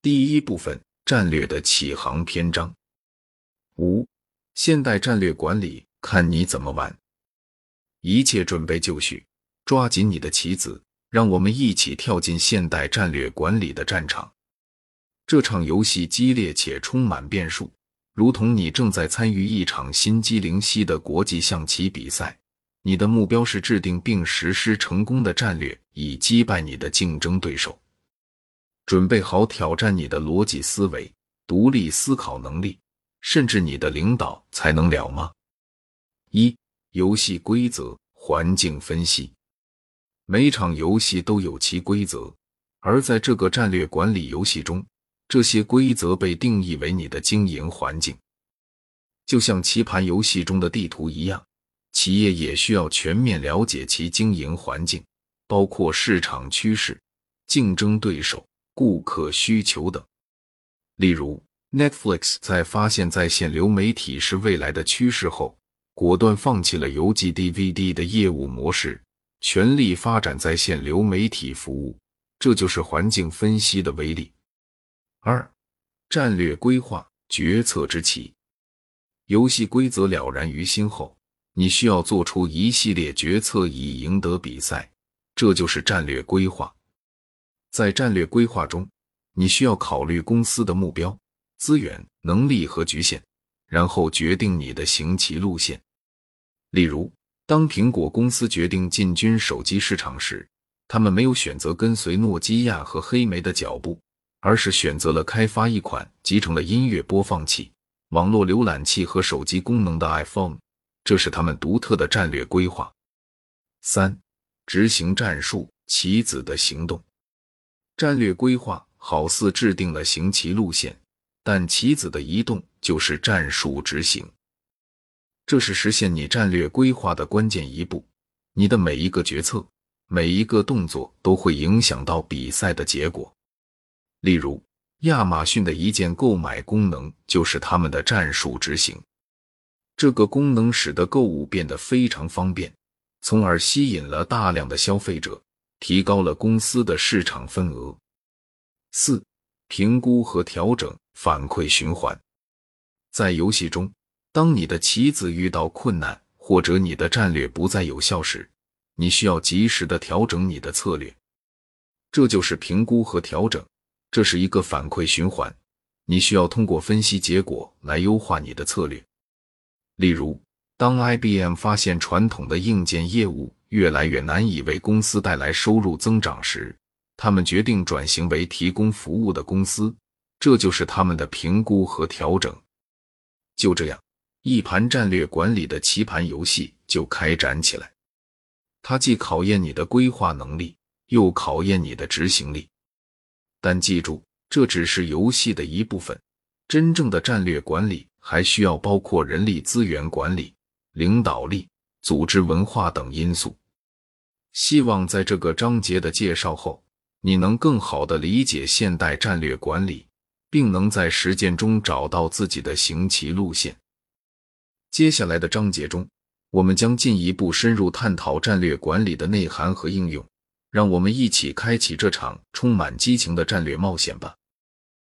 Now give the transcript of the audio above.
第一部分：战略的起航篇章。五、现代战略管理，看你怎么玩。一切准备就绪，抓紧你的棋子，让我们一起跳进现代战略管理的战场。这场游戏激烈且充满变数，如同你正在参与一场心机灵犀的国际象棋比赛。你的目标是制定并实施成功的战略，以击败你的竞争对手。准备好挑战你的逻辑思维、独立思考能力，甚至你的领导才能了吗？一、游戏规则环境分析。每场游戏都有其规则，而在这个战略管理游戏中，这些规则被定义为你的经营环境。就像棋盘游戏中的地图一样，企业也需要全面了解其经营环境，包括市场趋势、竞争对手。顾客需求等，例如，Netflix 在发现在线流媒体是未来的趋势后，果断放弃了邮寄 DVD 的业务模式，全力发展在线流媒体服务。这就是环境分析的威力。二、战略规划决策之棋。游戏规则了然于心后，你需要做出一系列决策以赢得比赛，这就是战略规划。在战略规划中，你需要考虑公司的目标、资源、能力和局限，然后决定你的行棋路线。例如，当苹果公司决定进军手机市场时，他们没有选择跟随诺基亚和黑莓的脚步，而是选择了开发一款集成了音乐播放器、网络浏览器和手机功能的 iPhone，这是他们独特的战略规划。三、执行战术，棋子的行动。战略规划好似制定了行棋路线，但棋子的移动就是战术执行。这是实现你战略规划的关键一步。你的每一个决策、每一个动作都会影响到比赛的结果。例如，亚马逊的一键购买功能就是他们的战术执行。这个功能使得购物变得非常方便，从而吸引了大量的消费者。提高了公司的市场份额。四、评估和调整反馈循环。在游戏中，当你的棋子遇到困难，或者你的战略不再有效时，你需要及时的调整你的策略。这就是评估和调整，这是一个反馈循环。你需要通过分析结果来优化你的策略。例如，当 IBM 发现传统的硬件业务，越来越难以为公司带来收入增长时，他们决定转型为提供服务的公司。这就是他们的评估和调整。就这样，一盘战略管理的棋盘游戏就开展起来。它既考验你的规划能力，又考验你的执行力。但记住，这只是游戏的一部分。真正的战略管理还需要包括人力资源管理、领导力。组织文化等因素。希望在这个章节的介绍后，你能更好的理解现代战略管理，并能在实践中找到自己的行棋路线。接下来的章节中，我们将进一步深入探讨战略管理的内涵和应用。让我们一起开启这场充满激情的战略冒险吧！